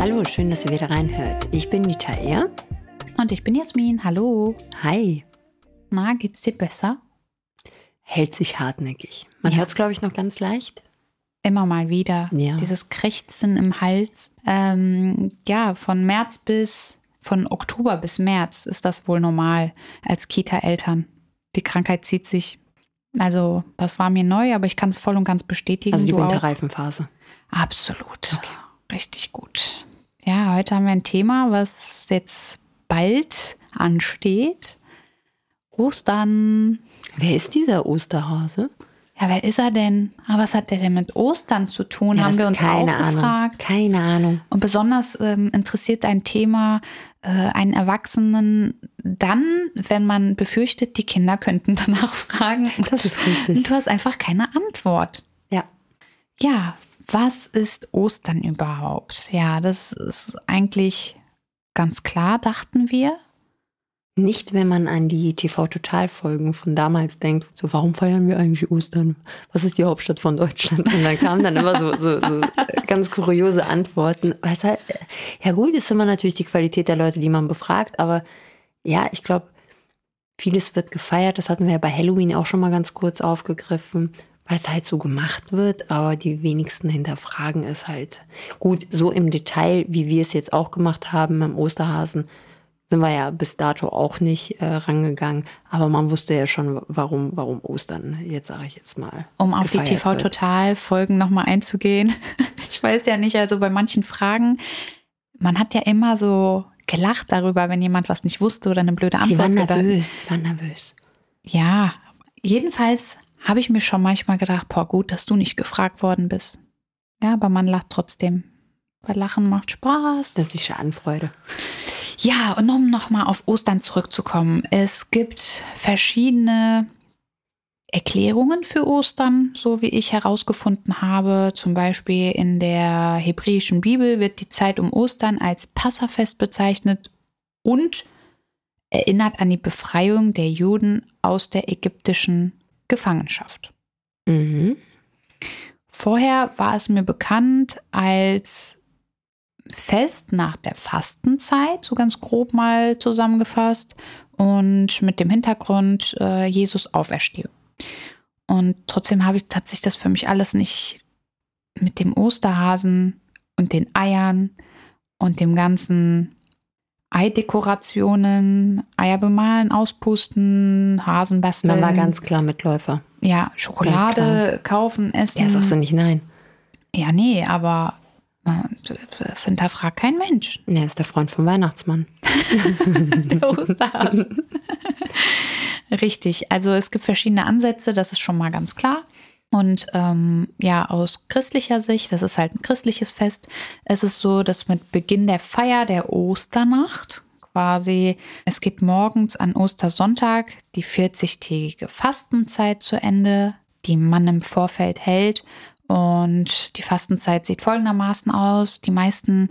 Hallo, schön, dass ihr wieder reinhört. Ich bin Nitaea. Und ich bin Jasmin. Hallo. Hi. Na, geht's dir besser? Hält sich hartnäckig. Man Ja. hört es, glaube ich, noch ganz leicht. Immer mal wieder. Ja. Dieses Krächzen im Hals. Ähm, ja, von März bis, von Oktober bis März ist das wohl normal als Kita-Eltern. Die Krankheit zieht sich. Also, das war mir neu, aber ich kann es voll und ganz bestätigen. Also die Du auch? Winterreifenphase. Absolut. Richtig gut. Ja, heute haben wir ein Thema, was jetzt bald ansteht. Ostern. Wer ist dieser Osterhase? Ja, wer ist er denn? Aber was hat der denn mit Ostern zu tun? Ja, haben wir uns keine auch Ahnung. gefragt. Keine Ahnung. Und besonders ähm, interessiert ein Thema äh, einen Erwachsenen dann, wenn man befürchtet, die Kinder könnten danach fragen. Das ist richtig. Und du hast einfach keine Antwort. Ja. Ja, was ist Ostern überhaupt? Ja, das ist eigentlich ganz klar, dachten wir. Nicht, wenn man an die TV-Total-Folgen von damals denkt, so, warum feiern wir eigentlich Ostern? Was ist die Hauptstadt von Deutschland? Und dann kamen dann immer so, so, so ganz kuriose Antworten. Weißt du, ja gut, ist immer natürlich die Qualität der Leute, die man befragt, aber ja, ich glaube, vieles wird gefeiert. Das hatten wir ja bei Halloween auch schon mal ganz kurz aufgegriffen, weil es halt so gemacht wird, aber die wenigsten hinterfragen es halt. Gut, so im Detail, wie wir es jetzt auch gemacht haben im Osterhasen, sind wir ja bis dato auch nicht äh, rangegangen. Aber man wusste ja schon, warum, warum Ostern, jetzt sage ich jetzt mal. Um auf die. TV-Total-Folgen nochmal einzugehen. Ich weiß ja nicht, also bei manchen Fragen, man hat ja immer so gelacht darüber, wenn jemand was nicht wusste oder eine blöde Die waren Antwort nervös, die waren nervös. Ja, jedenfalls habe ich mir schon manchmal gedacht, boah, gut, dass du nicht gefragt worden bist. Ja, aber man lacht trotzdem. Weil Lachen macht Spaß. Das ist die Schadenfreude. Ja, und um nochmal auf Ostern zurückzukommen. Es gibt verschiedene Erklärungen für Ostern, so wie ich herausgefunden habe. Zum Beispiel in der hebräischen Bibel wird die Zeit um Ostern als Passafest bezeichnet und erinnert an die Befreiung der Juden aus der ägyptischen Gefangenschaft. Mhm. Vorher war es mir bekannt als Fest nach der Fastenzeit, so ganz grob mal zusammengefasst, und mit dem Hintergrund äh, Jesus Auferstehung. Und trotzdem habe ich, hat sich das für mich alles nicht mit dem Osterhasen und den Eiern und dem ganzen Eidekorationen, Eier bemalen, auspusten, Hasen basteln. War ganz klar Mitläufer. Ja, Schokolade kaufen, essen. Ja, sagst du nicht nein. Ja, nee, aber äh, hinterfragt kein Mensch. Er ist der Freund vom Weihnachtsmann. Der Osterhasen. Richtig, also es gibt verschiedene Ansätze, das ist schon mal ganz klar. Und ähm, ja, aus christlicher Sicht, das ist halt ein christliches Fest, es ist so, dass mit Beginn der Feier der Osternacht quasi, es geht morgens an Ostersonntag die 40-tägige Fastenzeit zu Ende, die man im Vorfeld hält. Und die Fastenzeit sieht folgendermaßen aus. Die meisten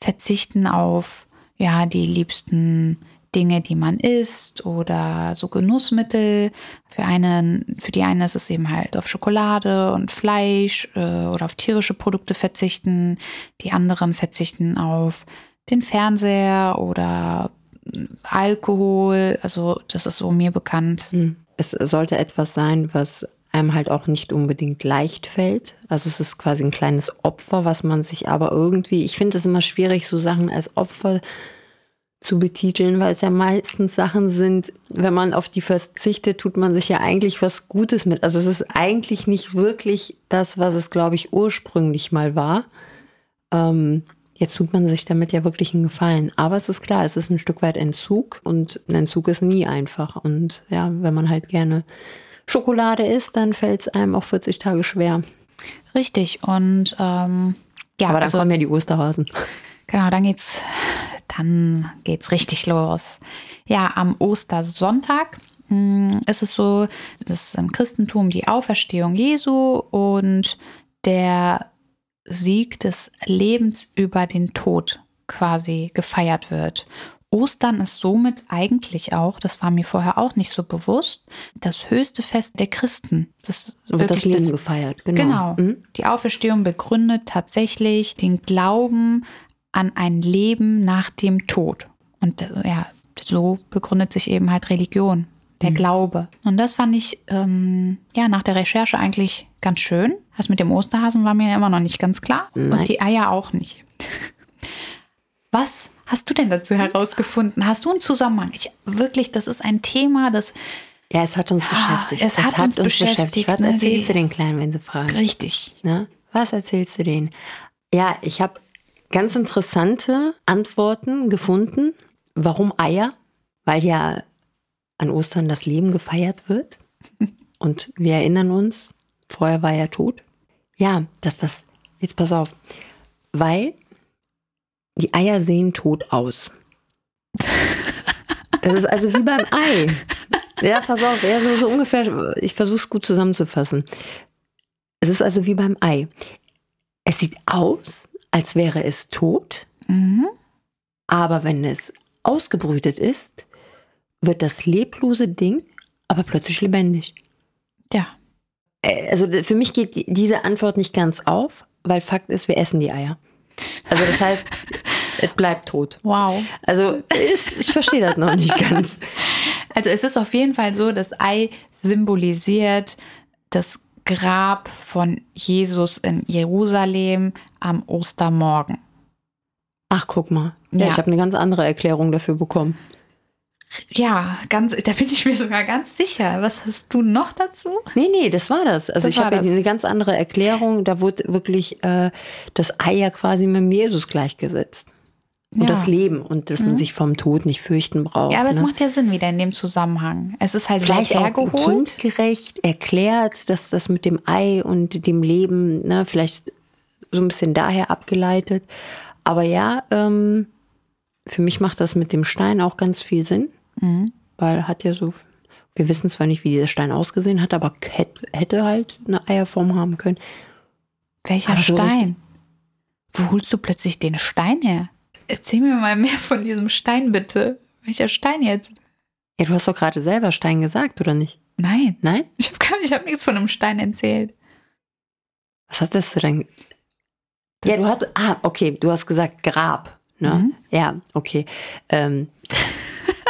verzichten auf ja, die liebsten Dinge, die man isst oder so Genussmittel. Für einen, für die einen ist es eben halt auf Schokolade und Fleisch äh, oder auf tierische Produkte verzichten. Die anderen verzichten auf den Fernseher oder Alkohol. Also das ist so mir bekannt. Hm. Es sollte etwas sein, was einem halt auch nicht unbedingt leicht fällt. Also es ist quasi ein kleines Opfer, was man sich aber irgendwie, ich finde es immer schwierig, so Sachen als Opfer zu betiteln, weil es ja meistens Sachen sind, wenn man auf die verzichtet, tut man sich ja eigentlich was Gutes mit. Also es ist eigentlich nicht wirklich das, was es, glaube ich, ursprünglich mal war. Ähm, jetzt tut man sich damit ja wirklich einen Gefallen. Aber es ist klar, es ist ein Stück weit Entzug und ein Entzug ist nie einfach. Und ja, wenn man halt gerne Schokolade isst, dann fällt es einem auch 40 Tage schwer. Richtig. Und ähm, ja, Aber dann also, kommen ja die Osterhasen. Genau, dann geht's, dann geht's richtig los. Ja, am Ostersonntag mh, ist es so, das ist im Christentum die Auferstehung Jesu und der Sieg des Lebens über den Tod quasi gefeiert wird. Ostern ist somit eigentlich auch, das war mir vorher auch nicht so bewusst, das höchste Fest der Christen. Das wird das Leben gefeiert, genau. Genau. Mhm. Die Auferstehung begründet tatsächlich den Glauben an ein Leben nach dem Tod. Und ja, so begründet sich eben halt Religion, der mhm. Glaube. Und das fand ich ähm, ja nach der Recherche eigentlich ganz schön. Das mit dem Osterhasen war mir immer noch nicht ganz klar Nein. und die Eier auch nicht. Was hast du denn dazu herausgefunden? Hast du einen Zusammenhang? Ich, wirklich, das ist ein Thema, das. Ja, es hat uns ja, beschäftigt. Es, es hat, hat, uns, uns beschäftigt. beschäftigt. Was ne, erzählst du den Kleinen, wenn sie fragen? Richtig. Ne? Was erzählst du denen? Ja, ich habe ganz interessante Antworten gefunden. Warum Eier? Weil ja an Ostern das Leben gefeiert wird. Und wir erinnern uns, vorher war er tot. Ja, dass das, jetzt pass auf, weil die Eier sehen tot aus. Das ist also wie beim Ei. Ja, pass auf, ja, so, so ungefähr, ich versuche es gut zusammenzufassen. Es ist also wie beim Ei. Es sieht aus, als wäre es tot, mhm. aber wenn es ausgebrütet ist, wird das leblose Ding aber plötzlich lebendig. Ja. Also für mich geht diese Antwort nicht ganz auf, weil Fakt ist, wir essen die Eier. Also das heißt, es bleibt tot. Wow. Also ich, ich verstehe das noch nicht ganz. Also es ist auf jeden Fall so, das Ei symbolisiert das Grab von Jesus in Jerusalem am Ostermorgen. Ach, guck mal. Ja, ja. ich habe eine ganz andere Erklärung dafür bekommen. Ja, ganz, da bin ich mir sogar ganz sicher. Was hast du noch dazu? Nee, nee, das war das. Also das ich habe ja eine ganz andere Erklärung. Da wurde wirklich äh, das Ei ja quasi mit dem Jesus gleichgesetzt. Und ja. das Leben und dass mhm. man sich vom Tod nicht fürchten braucht. Ja, aber ne? es macht ja Sinn wieder in dem Zusammenhang. Es ist halt vielleicht auch kindgerecht erklärt, dass das mit dem Ei und dem Leben, ne, vielleicht so ein bisschen daher abgeleitet. Aber ja, ähm, für mich macht das mit dem Stein auch ganz viel Sinn. Mhm. Weil hat ja so, wir wissen zwar nicht, wie dieser Stein ausgesehen hat, aber hätte halt eine Eierform haben können. Welcher aber Stein? So Wo holst du plötzlich den Stein her? Erzähl mir mal mehr von diesem Stein, bitte. Welcher Stein jetzt? Ja, du hast doch gerade selber Stein gesagt, oder nicht? Nein. Nein? Ich habe hab nichts von einem Stein erzählt. Was hast du denn? Ja, du hast, ah, okay, du hast gesagt Grab. Ne? Mhm. Ja, okay. Ähm,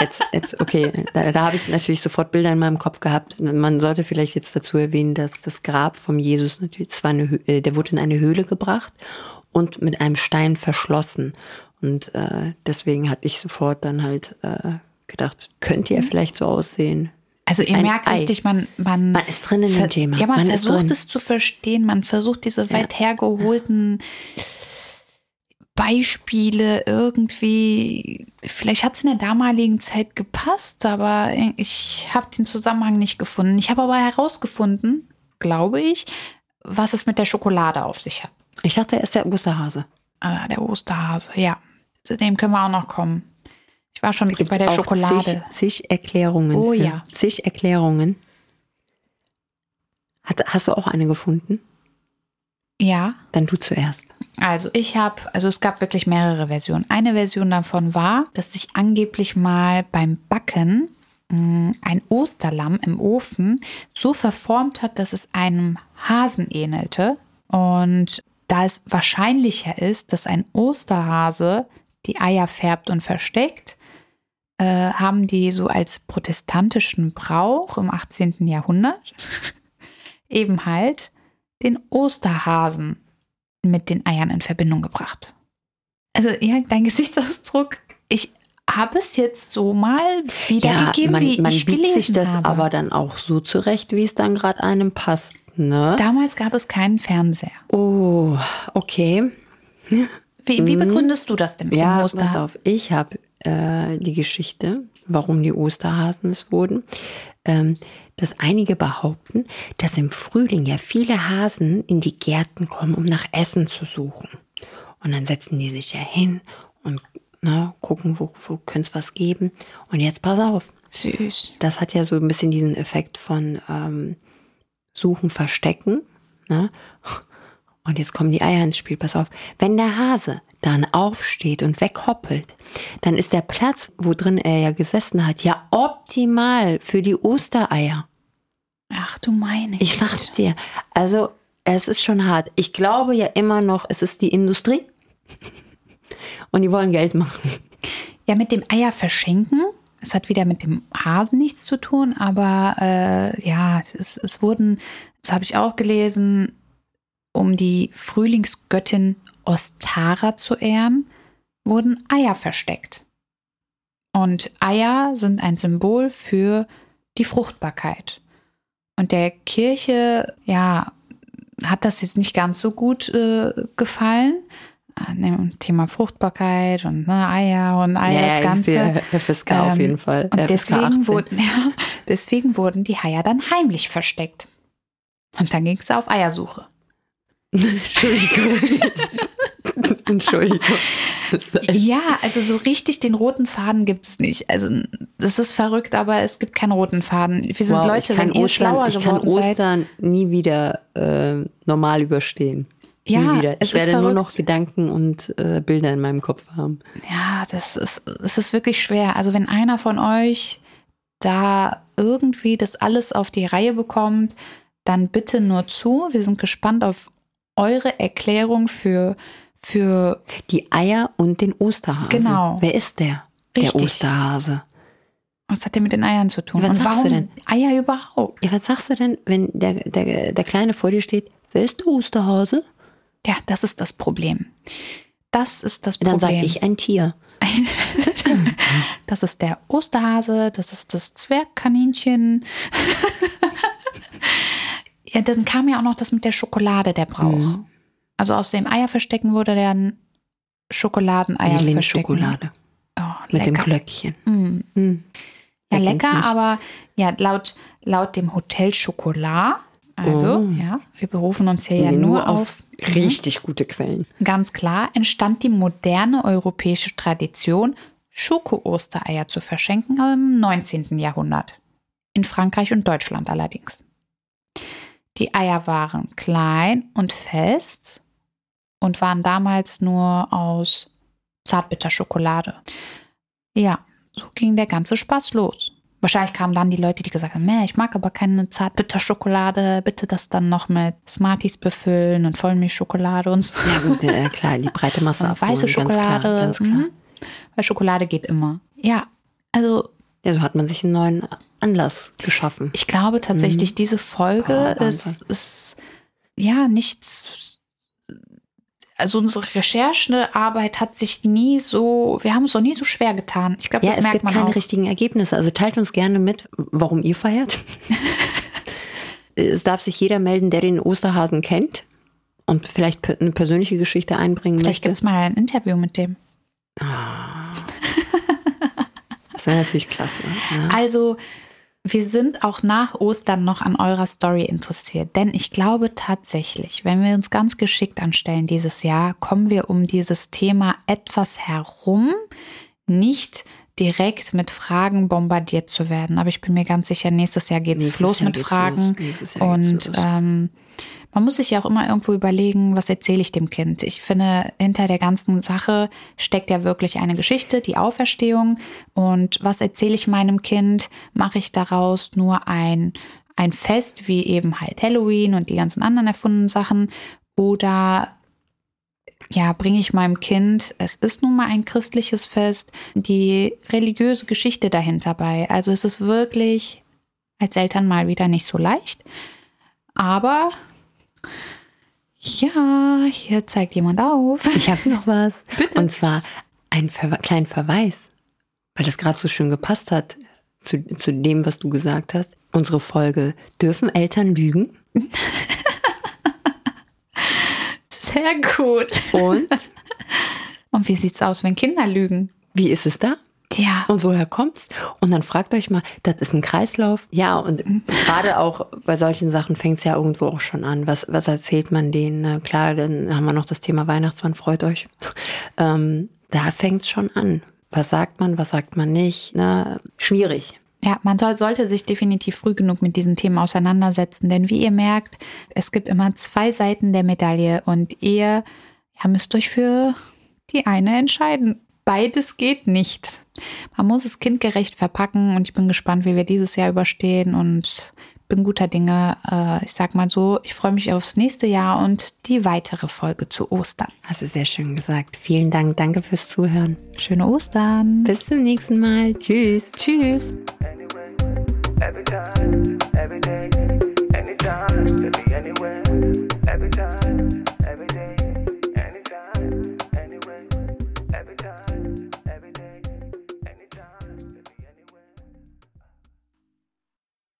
Jetzt, jetzt, okay, da, da habe ich natürlich sofort Bilder in meinem Kopf gehabt. Man sollte vielleicht jetzt dazu erwähnen, dass das Grab vom Jesus natürlich, das war eine, äh, der wurde in eine Höhle gebracht und mit einem Stein verschlossen. Und äh, deswegen hatte ich sofort dann halt äh, gedacht, könnte ja mhm. vielleicht so aussehen. Also ihr merkt Ei. richtig, man, man, man ist drin in dem Thema. Ja, man, man versucht es zu verstehen, man versucht diese weit hergeholten ja Beispiele irgendwie, vielleicht hat es in der damaligen Zeit gepasst, aber ich habe den Zusammenhang nicht gefunden. Ich habe aber herausgefunden, glaube ich, was es mit der Schokolade auf sich hat. Ich dachte, er ist der Osterhase. Ah, der Osterhase, ja. Zu dem können wir auch noch kommen. Ich war schon bei der Schokolade. Zig, zig Erklärungen. Oh ja. Zig Erklärungen. Hat, hast du auch eine gefunden? Ja. Dann du zuerst. Also ich habe, also es gab wirklich mehrere Versionen. Eine Version davon war, dass sich angeblich mal beim Backen mh, mm, ein Osterlamm im Ofen so verformt hat, dass es einem Hasen ähnelte. Und da es wahrscheinlicher ist, dass ein Osterhase die Eier färbt und versteckt, äh, haben die so als protestantischen Brauch im 18. Jahrhundert eben halt den Osterhasen mit den Eiern in Verbindung gebracht. Also ja, dein Gesichtsausdruck, ich habe es jetzt so mal wiedergegeben, ja, man, wie man ich gelesen sich das habe. aber dann auch so zurecht, wie es dann gerade einem passt. Ne? Damals gab es keinen Fernseher. Oh, okay. Wie, wie mhm. begründest du das denn mit ja, dem Osterhasen? Pass auf, ich habe äh, die Geschichte, warum die Osterhasen es wurden. Ähm, dass einige behaupten, dass im Frühling ja viele Hasen in die Gärten kommen, um nach Essen zu suchen. Und dann setzen die sich ja hin und na, ne, gucken, wo, wo könnte es was geben. Und jetzt pass auf. Süß. Das hat ja so ein bisschen diesen Effekt von ähm, Suchen, Verstecken. Ne? Und jetzt kommen die Eier ins Spiel. Pass auf. Wenn der Hase dann aufsteht und weghoppelt, dann ist der Platz, wo drin er ja gesessen hat, ja optimal für die Ostereier. Ach du meine. Ich sag's dir. Also, es ist schon hart. Ich glaube ja immer noch, es ist die Industrie. Und die wollen Geld machen. Ja, mit dem Eier verschenken. Es hat wieder mit dem Hasen nichts zu tun, aber äh, ja, es, es wurden, das habe ich auch gelesen, um die Frühlingsgöttin Ostara zu ehren, wurden Eier versteckt. Und Eier sind ein Symbol für die Fruchtbarkeit. Und der Kirche, ja, hat das jetzt nicht ganz so gut äh, gefallen. Äh, Thema Fruchtbarkeit und ne, Eier und all Ja, das ja, Ganze. Herr Herr Fisker auf Ähm, jeden Fall. Und deswegen 18. wurden, ja, deswegen wurden die Eier dann heimlich versteckt. Und dann ging es auf Eiersuche. Entschuldigung. Entschuldigung. Das Ja, also so richtig den roten Faden gibt es nicht. Also das ist verrückt, aber es gibt keinen roten Faden. Wir sind Wow, Leute, wenn ihr Ostern, schlauer ich kann geworden seid. Ostern nie wieder äh, normal überstehen. Ja, nie wieder. es Ich werde nur noch Gedanken und äh, Bilder in meinem Kopf haben. Ja, das ist, es ist wirklich schwer. Also wenn einer von euch da irgendwie das alles auf die Reihe bekommt, dann bitte nur zu. Wir sind gespannt auf eure Erklärung für, für Die Eier und den Osterhasen. Genau. Wer ist der? Richtig. Der Osterhase. was hat der mit den Eiern zu tun? Was Und sagst warum du denn? Eier überhaupt? Ja, was sagst du denn, wenn der, der, der Kleine vor dir steht? Wer ist der Osterhase? Ja, das ist das Problem. Das ist das Dann Problem. sage ich ein Tier. Das ist der Osterhase, das ist das Zwergkaninchen. ja, dann kam ja auch noch das mit der Schokolade, der Brauch. Mhm. Also aus dem Eierverstecken wurde dann Schokoladeneier Die verstecken. Lindschokolade. Oh, Mit dem. Glöckchen. Mm. Hm. Ja, lecker, nicht? aber ja, laut, laut dem Hotel Schokolade, also Oh. ja, wir berufen uns hier ja Nee, nur auf richtig gute Quellen. Ganz klar entstand die moderne europäische Tradition, Schoko-Ostereier zu verschenken im 19. Jahrhundert. In Frankreich und Deutschland allerdings. Die Eier waren klein und fest und waren damals nur aus Zartbitterschokolade. Ja, so ging der ganze Spaß los. Wahrscheinlich kamen dann die Leute, die gesagt haben, "Meh, ich mag aber keine Zartbitterschokolade, bitte das dann noch mit Smarties befüllen und Vollmilchschokolade und so. Ja gut, äh, klar, die breite Masse Und abholen, weiße Schokolade. Ganz klar, ganz klar. mhm. Weil Schokolade geht immer. Ja, also Ja, so hat man sich einen neuen Anlass geschaffen. ich glaube tatsächlich, diese Folge Oh, ist, ist ja nichts. Also unsere Recherchearbeit hat sich nie so, wir haben es noch nie so schwer getan. Ich glaube, Ja, das es merkt gibt man keine auch. richtigen Ergebnisse. Also teilt uns gerne mit, warum ihr feiert. es darf sich jeder melden, der den Osterhasen kennt und vielleicht eine persönliche Geschichte einbringen Vielleicht gibt möchte. es mal ein Interview mit dem. Das wäre natürlich klasse. Ja. Also, wir sind auch nach Ostern noch an eurer Story interessiert, denn ich glaube tatsächlich, wenn wir uns ganz geschickt anstellen dieses Jahr, kommen wir um dieses Thema etwas herum, nicht direkt mit Fragen bombardiert zu werden. Aber ich bin mir ganz sicher, nächstes Jahr geht's Nächstes los Jahr mit Fragen. los. Und ähm, man muss sich ja auch immer irgendwo überlegen, was erzähle ich dem Kind. Ich finde, hinter der ganzen Sache steckt ja wirklich eine Geschichte, die Auferstehung. Und was erzähle ich meinem Kind? Mache ich daraus nur ein, ein Fest, wie eben halt Halloween und die ganzen anderen erfundenen Sachen? Oder ja, bringe ich meinem Kind, es ist nun mal ein christliches Fest, die religiöse Geschichte dahinter bei. Also es ist wirklich als Eltern mal wieder nicht so leicht. Aber ja, hier zeigt jemand auf. Ich habe noch was. Bitte. Und zwar einen Ver kleinen Verweis, weil das gerade so schön gepasst hat zu, zu dem, was du gesagt hast. Unsere Folge Dürfen Eltern lügen? Sehr gut. Und Und wie sieht's aus, wenn Kinder lügen? wie ist es da? Tja, Und woher kommt's? Und dann fragt euch mal, das ist ein Kreislauf. Ja, und gerade auch bei solchen Sachen fängt's ja irgendwo auch schon an. Was, was erzählt man denen? Na klar, dann haben wir noch das Thema Weihnachtsmann, freut euch. Ähm, da fängt's schon an. Was sagt man, was sagt man nicht? Na, schwierig. Ja, man soll, sollte sich definitiv früh genug mit diesen Themen auseinandersetzen, denn wie ihr merkt, es gibt immer zwei Seiten der Medaille und ihr ja, müsst euch für die eine entscheiden. Beides geht nicht. Man muss es kindgerecht verpacken und ich bin gespannt, wie wir dieses Jahr überstehen und bin guter Dinge. Äh, ich sag mal so, ich freue mich aufs nächste Jahr und die weitere Folge zu Ostern. Hast du sehr schön gesagt. Vielen Dank. Danke fürs Zuhören. Schöne Ostern. Bis zum nächsten Mal. Tschüss. Tschüss. Every time, every day, anytime, baby, anywhere.